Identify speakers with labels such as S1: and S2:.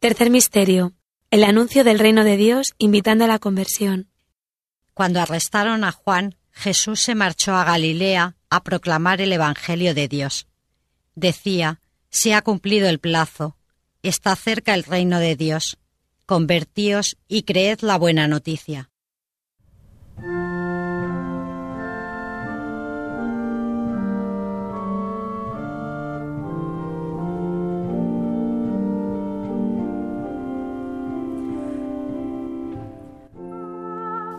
S1: Tercer misterio. El anuncio del reino de Dios invitando a la conversión.
S2: Cuando arrestaron a Juan, Jesús se marchó a Galilea a proclamar el Evangelio de Dios. Decía, se ha cumplido el plazo, está cerca el reino de Dios. Convertíos y creed la buena noticia.